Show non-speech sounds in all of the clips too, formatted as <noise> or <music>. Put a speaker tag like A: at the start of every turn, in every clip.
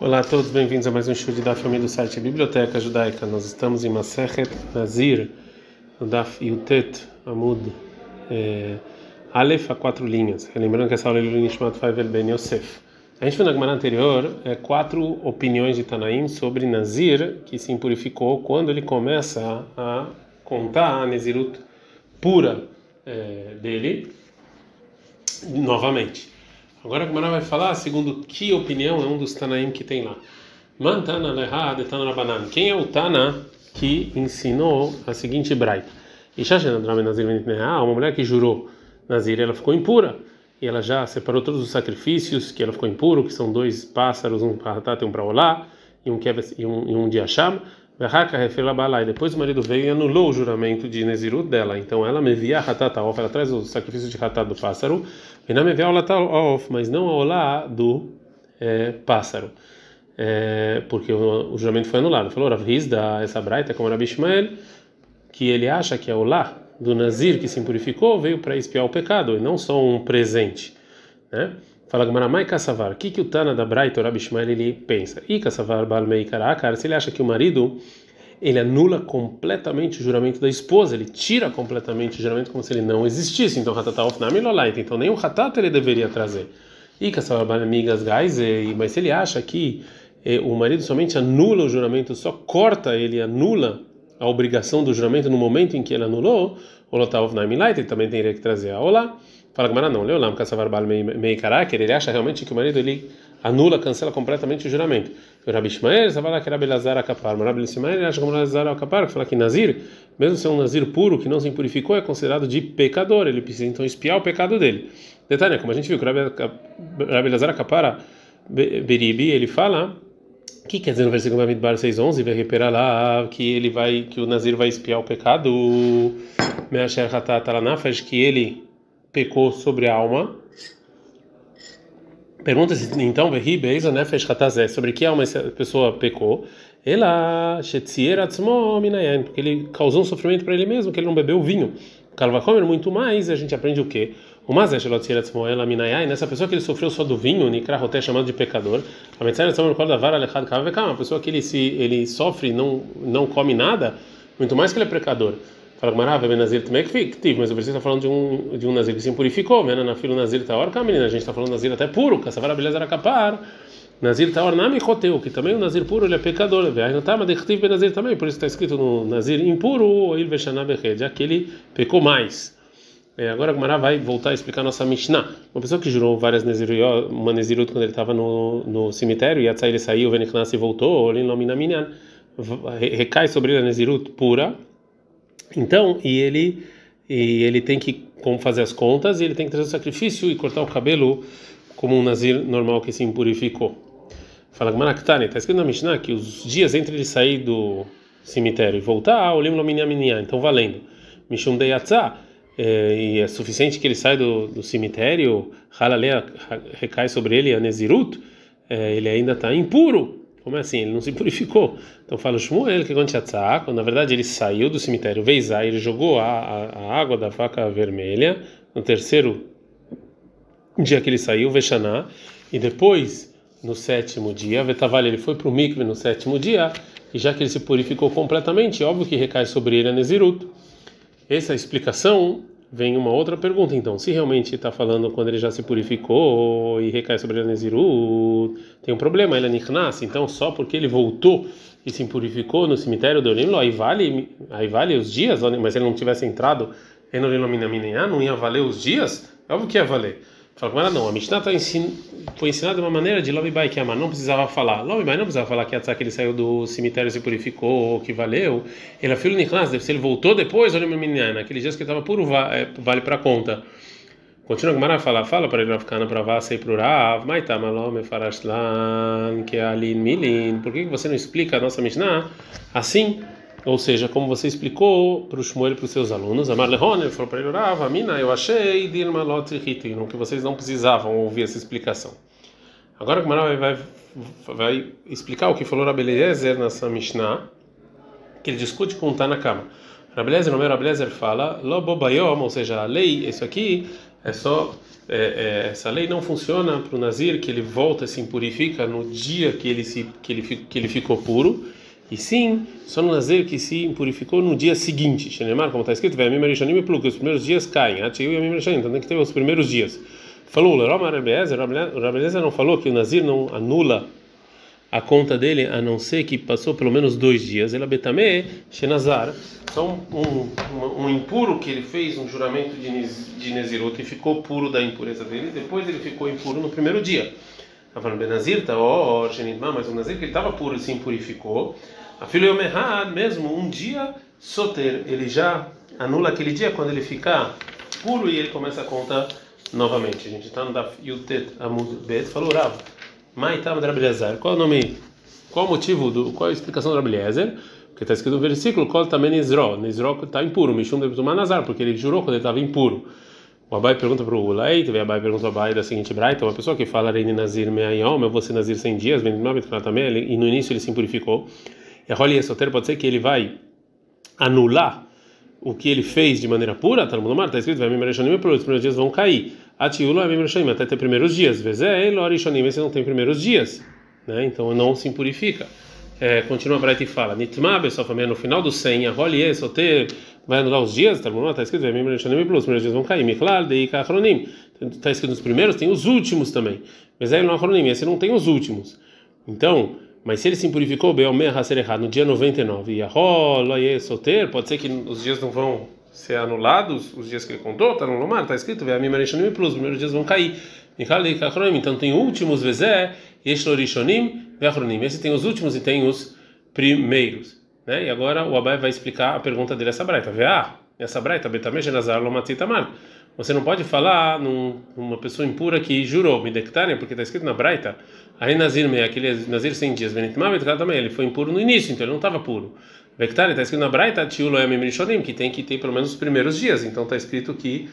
A: Olá a todos, bem-vindos a mais um de Daf Yomi do site Biblioteca Judaica. Nós estamos em Masechet Nazir, no Daf Yutet Amud é, Aleph a quatro linhas. Lembrando que essa aula é do Nishmat Faivel Ben Yosef. A gente viu na Gemara anterior é, quatro opiniões de Tanaim sobre Nazir, que se impurificou quando ele começa a contar a Nezirut pura é, dele novamente. Agora a Gemara vai falar segundo que opinião é um dos Tanaim que tem lá. Mantana leha de Tanarabanan. Quem é o Tana que ensinou a seguinte braita? Uma mulher que jurou Nazir, ela ficou impura. E ela já separou todos os sacrifícios, que ela ficou impuro, que são dois pássaros, um para Hatat e um para Olá, e um, um, um de Hasham. Depois o marido veio e anulou o juramento de Nezirut dela. Então ela me via Hatat Off, ela traz o sacrifício de Hatat do pássaro, e não me via Off, mas não a Olá do é, pássaro. É, porque o, o, juramento foi anulado. Falou, Rav da essa braita, como Rabi Ishmael, que ele acha que a Olá do Nazir que se impurificou veio para espiar o pecado, e não só um presente. Né? Fala Gmaramai Kassavar, o que, que o Tana da Braita, Rabi Ishmael, ele pensa? E Kassavar Balmei Karakar, se ele acha que o marido ele anula completamente o juramento da esposa, ele tira completamente o juramento como se ele não existisse. Então, Hatataof Namilolait, então nem o Hatat ele deveria trazer. E Kassavar Balmei Gasgaize, mas se ele acha que eh, o marido somente anula o juramento, só corta ele, anula a obrigação do juramento no momento em que ele anulou, o Lotavov Namilait, ele também teria que trazer a Olá. Fala Gamara não, Leolam Kassavar Bal Mei Karaker, ele acha realmente que o marido ele anula, cancela completamente o juramento. O Rabi Ishmael, que Rabi Lazar Akapar, Rabi Ishmael ele acha como Lazar Akapar, que fala que Nazir, mesmo ser um Nazir puro que não se impurificou, é considerado de pecador, ele precisa então espiar o pecado dele. Detalhe, como a gente viu que Rabi Lazar Akapara Beribi, ele fala o que quer dizer no versículo Bamidbar 6:11 vai reparar lá que ele vai que o Nazir vai espiar o pecado Measher Hatat Alanafaj que ele pecou sobre a alma. Pergunta-se então, sobre que alma essa pessoa pecou? Ela, porque ele causou um sofrimento para ele mesmo, que ele não bebeu vinho. Calvacomer, muito mais, a gente aprende o quê? O minayai, nessa pessoa que ele sofreu só do vinho, Nikrahoté, chamado de pecador, a uma pessoa que ele, se, ele sofre e não, não come nada, muito mais que ele é pecador. Fala que Benazir também é fictivo, mas o versículo está falando de um, de um Nazir que se purificou, vendo na fila Nazir Taor, tá menina, a gente está falando Nazir até puro, Caçavara beleza era capar. Nazir Taor Nami Roteu, que também o Nazir puro ele é pecador, não está, mas Dechtiv Benazir também, por isso está escrito no Nazir impuro, Il Veshaná já que ele pecou mais. É, agora a Gmará vai voltar a explicar a nossa Mishnah. Uma pessoa que jurou várias Nezirut, uma Nezirut quando ele estava no, no cemitério, e a ele saiu, Veniknas e voltou, Olin Lominaminyan, recai sobre ele a Nezirut pura então, e ele e ele tem que como fazer as contas e ele tem que trazer o sacrifício e cortar o cabelo como um nazir normal que se impurificou. Fala Gmaraktani, está escrito na Mishnah que os dias entre ele sair do cemitério e voltar, o limno minha então valendo. Mishum deyatza, é, e é suficiente que ele saia do, do cemitério, halalea recai sobre ele a nezirut, é, ele ainda está impuro. Como é assim? Ele não se <laughs> purificou. Então fala Shmuel que quando na verdade ele saiu do cemitério Veizai, ele jogou a, a, água da vaca vermelha no terceiro dia que ele saiu, Veshaná, e depois no sétimo dia, Vetaval, ele foi para o mikve no sétimo dia, e já que ele se purificou completamente, óbvio que recai sobre ele a Nezirut. Essa é explicação vem uma outra pergunta, então, se realmente está falando quando ele já se purificou e recai sobre a Neziru, tem um problema, ele é Nichnas, então só porque ele voltou e se purificou no cemitério do Olimlo, aí vale, aí vale os dias, mas se ele não tivesse entrado em não ia valer os dias? É óbvio que ia valer. Fala com ela, não, a Mishnah tá ensin... foi ensinada de uma maneira de Lobibai que Amar não precisava falar. Lobibai não precisava falar que que ele saiu do cemitério e se purificou, ou que valeu. Ele é filho de Niklas, se ele voltou depois, olha meu menino, naqueles dias que ele estava puro, é, vale para conta. Continua com a falar, fala para ele ficar na prava e para o Rav, Maita Malome Farashlan, que é Milin. Por que você não explica a nossa Mishnah assim? Ou seja, como você explicou para o Shmuel e para os seus alunos, Amar Lehoner falou para ele, Rava, Mina, eu achei Dilma Lot que vocês não precisavam ouvir essa explicação. Agora o Maral vai, vai explicar o que falou Rabelezer nessa Mishnah, que ele discute com o Tanakama. Rabelezer, no meu Rabelezer fala, Lobobayom, ou seja, a lei, isso aqui, é só é, é, essa lei não funciona para o Nazir que ele volta se impurifica no dia que ele se que ele que ele ficou puro e sim só no Nazir que se impurificou no dia seguinte Shenemar como está escrito vai Mimarishanim e Pluk os primeiros dias caem Atiu e Mimarishanim então tem que ter os primeiros dias falou o Rabelezer não falou que o Nazir não anula a conta dele, a não ser que passou pelo menos dois dias. Ele betame Shenazar, um, um, um, impuro que ele fez um juramento de, de Nezirut e ficou puro da impureza dele, depois ele ficou impuro no primeiro dia. Está falando Benazir, tá, ó, mas o Nazir que ele estava puro se impurificou. A filha Yomerhad, mesmo um dia, Soter, ele já anula aquele dia quando ele ficar puro e ele começa a conta novamente. A gente está no Daf Yutet Amud Bet, falou Rav. Maitam Rabeliezer. Qual é o nome? Qual o motivo do? Qual é a explicação do Rabeliezer? Porque está escrito no versículo, qual também Nizro. Nizro está impuro, Mishum deve tomar Nazar, porque ele jurou quando ele estava impuro. O Abai pergunta para o Ulay, também Abai pergunta ao Abai da seguinte braita, uma pessoa que fala Reine Nazir Meayom, eu vou ser Nazir 100 dias, e no início ele se impurificou. E a Roli Esoter pode ser que ele vai anular o que ele fez de maneira pura, está no mundo mar, está escrito, vai me os primeiros dias vão cair. Atiulo é Mimrashanim, até ter primeiros dias. Vezé, Lorishanim, esse não tem primeiros dias, né? então não se impurifica. É, continua a Braita e fala: Nitma, família no final do 100, a Rolié, Soter, vai anular os dias, está tá escrito, vai plus, os primeiros dias vão cair. Miklal, Deika, Achronim, está escrito nos primeiros, tem os últimos também. Vezé, no Achronim, esse não tem os últimos. Então, mas se ele se impurificou, Beomer errado no dia 99, e a Rolié, Soter, pode ser que os dias não vão ser anulados os dias que ele contou, está no Lomar, está escrito, plus, os primeiros dias vão cair. Então tem últimos vezé, Yeshlorishonim, Veachronim. Esse tem os últimos e tem os primeiros. Né? E agora o Abai vai explicar a pergunta dele, essa braita. Ah, essa braita, Betamesh Nazar Lomatzitamar. Você não pode falar num, numa pessoa impura que jurou, Midektaria, porque está escrito na braita, aí Nazir, aquele Nazir 100 dias, também, ele foi impuro no início, então ele não estava puro. Vectari está escrito na Braita, Tiulo Yamim que tem que ter pelo menos os primeiros dias. Então está escrito que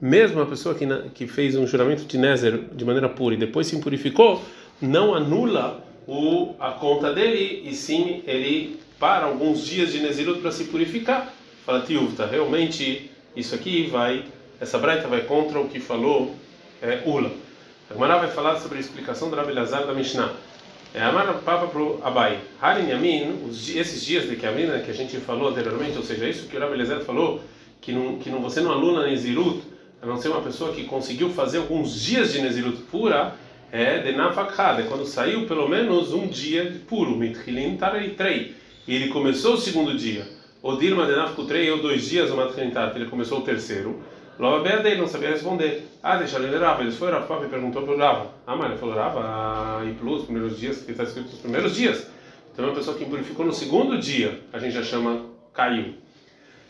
A: mesmo a pessoa que, que fez um juramento de Nézer de maneira pura e depois se impurificou, não anula o, a conta dele e sim ele para alguns dias de Nezirut para se purificar. Fala Tiuvta, realmente isso aqui vai, essa Braita vai contra o que falou é, Ula. A Gemara vai falar sobre a explicação do Rabi Lazar da Mishnah. É, Amar Papa para Abai. Harin Yamin, esses dias de Kiamina que a gente falou anteriormente, ou seja, isso que o Rabbi Eliezer falou, que não, que não, você não aluna Nezirut, a não ser uma pessoa que conseguiu fazer alguns dias de Nezirut pura, é de Nafakhad, é quando saiu pelo menos um dia puro, Mitchilin Trei, e ele começou o segundo dia. Odirma de Nafkutrei, ou dois dias, o Matchilin ele começou o terceiro. Logo Beda ele não sabia responder. Ah, deixa ele Rava. Ele foi Rafa e perguntou para o Rava. Ah, mas ele falou Rava, e plus, primeiros dias, que está escrito os primeiros dias. Então é uma pessoa que impurificou no segundo dia, a gente já chama caiu.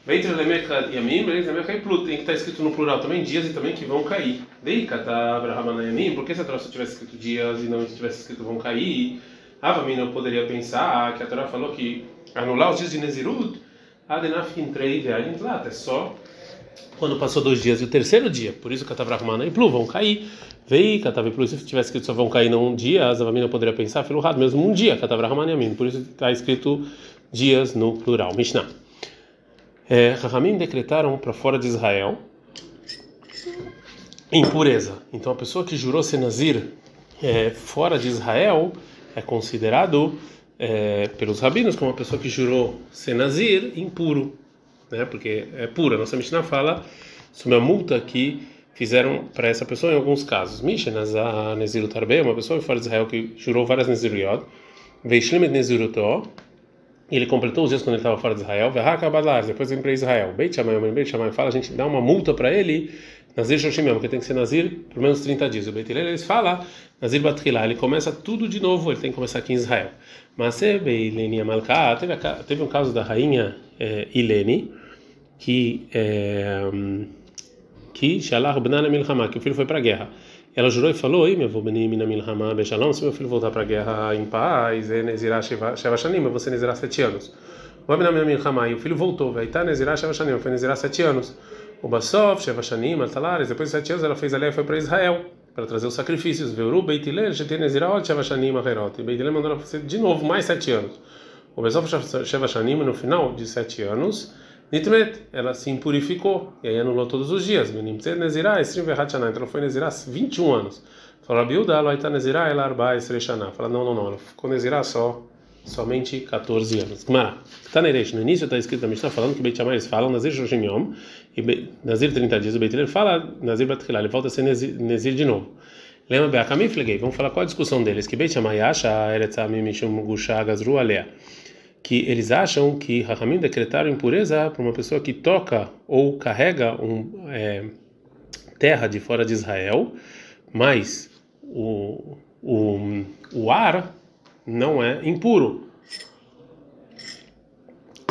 A: Ventre lemecha yamim, lemecha e plut. Tem que estar escrito no plural também dias e também que vão cair. Dei kata Abraham yamim, por que se a Torá tivesse escrito dias e não tivesse escrito vão cair? Avamina eu poderia pensar que a Torá falou que anular os dias de Nezirut, Adenaf entrei ve'alint lat, é só quando passou dois dias e o terceiro dia, por isso Katavrahmana e Plu vão cair. Vei, Katav Plu, se tivesse escrito só vão cair num dia, a Zavamina poderia pensar, pelo errado, mesmo um dia, Katavrahmana e Amin, por isso está escrito dias no plural. Mishnah. É, Rahamim decretaram para fora de Israel impureza. Então a pessoa que jurou ser Nazir é, fora de Israel é considerado é, pelos rabinos como uma pessoa que jurou ser Nazir impuro né? Porque é pura. Nossa Mishnah fala sobre a multa que fizeram para essa pessoa em alguns casos. Mishnah Neziru Tarbe, uma pessoa fora de Israel que jurou várias Neziruyot, Veishlimet Nezirutó, ele completou os dias quando ele estava fora de Israel, depois vem para Israel. Beit Shammai, Beit Shammai fala, a gente dá uma multa para ele, Nazir Shoshim, porque tem que ser Nazir por menos 30 dias. O Beit Hillel, eles Nazir Batrilá, ele começa tudo de novo, ele tem que começar aqui em Israel. Mas Beileni Amalká, teve, teve um caso da rainha é, Ilene, que é, que Milhamá, que o filho foi para a guerra. Ela jurou e falou: Ei, meu avô Benim na Milhamá, Bechalom, se meu filho voltar para a guerra em paz, é Nezirá Sheva Shanim, ser Nezirá sete anos. O e o filho voltou, vai estar Nezirá Sheva Shanim, foi Nezirá sete anos. O Basov, Sheva Shanim, Altalares, depois de sete anos ela fez ali e foi para Israel para trazer os sacrifícios. Veuru, Beitilel, Shetem Nezirá, Sheva Shanim, Aherot. E Beitilel mandou ela fazer de novo mais sete anos. O Basov, Sheva no final de sete anos, Nitmet, ela se impurificou, e aí anulou todos os dias. Menimtzet Nezirah, Verhatshana, então ela foi Nezirah 21 anos. Fala, Rabiuda, ela está Nezirah, ela Arba. Fala, não, não, não, ela ficou Nezirah só, somente 14 anos. Gmará, está na no início está escrito na Mishnah falando que Beit Shammai eles falam Nazir Shoshim Yom, e Nazir 30 dias, o Beit Hillel fala Nazir Batchilá, ele volta a ser Nazir de novo. Lembra bem, a Kamiflegei, vamos falar qual a discussão deles, que Beit acha, Alea que eles acham que Rahamim decretaram impureza para uma pessoa que toca ou carrega um, é, terra de fora de Israel, mas o, o, o ar não é impuro.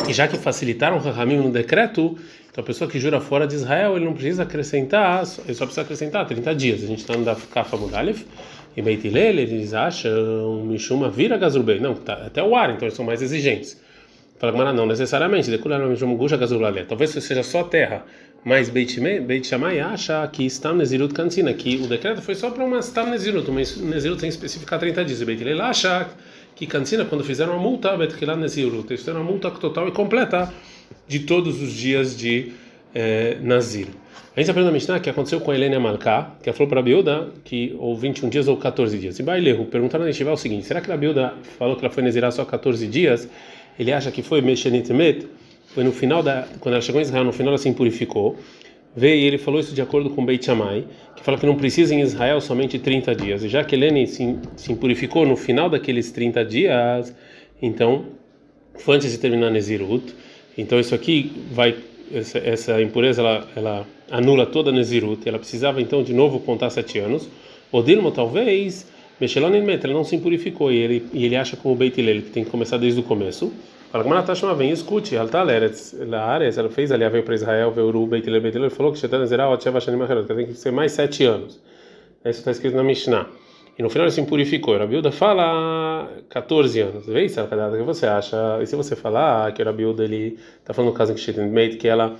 A: E já que facilitaram Rahamim no decreto, então a pessoa que jura fora de Israel, ele não precisa acrescentar, ele só precisa acrescentar 30 dias. A gente está no Daf Kafa Mudalef, e Beit Hillel, eles acham Mishuma vira Gazrubei. Não, tá, até o ar, então eles são mais exigentes. Fala Gamara, não necessariamente. Talvez seja só terra. Mas Beit Shammai acha que Nezirut Cantina, que o decreto foi só para uma Stam Nezirut, uma Nezirut sem especificar 30 dias. E Beit Hillel acha que Cantina, quando fizeram a multa, Beit Hillel Nezirut, eles fizeram uma multa total e completa de todos os dias de eh, Nazir. A gente aprende na Mishnah que aconteceu com a Helena Malká, que falou para a Biuda que ou 21 dias ou 14 dias. E Bailehu perguntaram na Yeshiva o seguinte: será que a Biuda falou que ela foi Nezirá só 14 dias? Ele acha que foi Meshenit Met, foi no final da. Quando ela chegou em Israel, no final ela se purificou. Veio e ele falou isso de acordo com Beit Shammai, que fala que não precisa em Israel somente 30 dias. E já que Helene se, se purificou no final daqueles 30 dias, então, foi antes de terminar Nezirut. Então, isso aqui vai essa, essa impureza ela, ela anula toda Nezirut, ela precisava então de novo contar sete anos. O Dilma talvez, Mechelon ele não se impurificou e ele, e ele acha como Beit Hillel, que tem que começar desde o começo. Fala chamando, vem escute, ela está na área, ela fez ali, veio para Israel, veio o Beit Hillel, Beit Hillel falou que Shetan Nezirah, Otcheva Shanim Acherot, que tem que ser mais sete anos. Isso está escrito na Mishnah. E no final ele se impurificou. A Bilda fala 14 anos. Vê isso, o que você acha? E se você falar que a Bilda ele está falando no caso em que Mate, que ela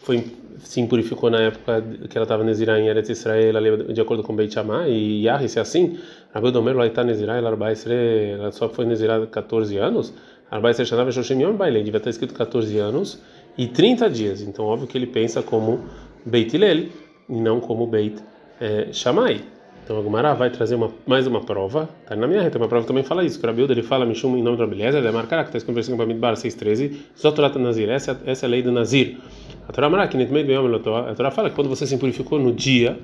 A: foi se impurificou na época que ela estava Nezirá em Eretz Israel, de acordo com Beit Shammai, e Yahri, se é assim, a Bilda Omer lá está Nezirá, ela só foi Nezirá 14 anos. Arba Esre Shanav Shoshim Yom Bailei, devia estar escrito 14 anos e 30 dias. Então, óbvio que ele pensa como Beit Hillel e não como Beit eh, Shammai. Então a Gumara vai trazer uma, mais uma prova. Tá na minha reta, uma prova também fala isso. O ele fala Mishum em nome do Rabeliezer, ele é marcar que está escrito em Bamidbar 613, Zotorata Nazir. Essa, essa é a lei do Nazir. A Torá Mará, que a Torá fala que quando você se purificou no dia,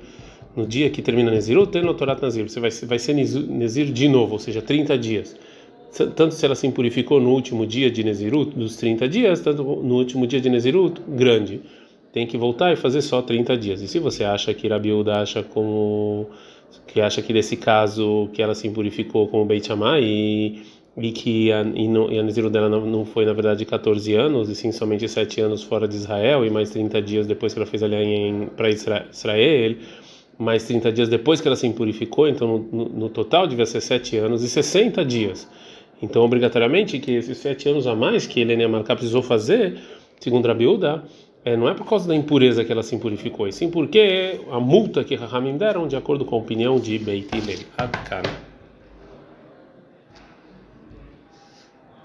A: no dia que termina Nezirut, tem Notorat Nazir. Você vai, vai ser Nezir de novo, ou seja, 30 dias. Tanto se ela se purificou no último dia de Nezirut, dos 30 dias, tanto no último dia de Nezirut, grande. Tem que voltar e fazer só 30 dias. E se você acha que Rabiuda acha como que acha que nesse caso que ela se impurificou com o Beit Shammai e, que a, e, no, e a Nezirut dela não, não, foi na verdade 14 anos e sim somente 7 anos fora de Israel e mais 30 dias depois que ela fez ali para Israel mais 30 dias depois que ela se impurificou então no, no, total devia ser 7 anos e 60 dias então obrigatoriamente que esses 7 anos a mais que Helena Marcá precisou fazer segundo Rabiuda é, não é por causa da impureza que ela se impurificou, e sim porque a multa que Rahamim deram de acordo com a opinião de Beit Hillel.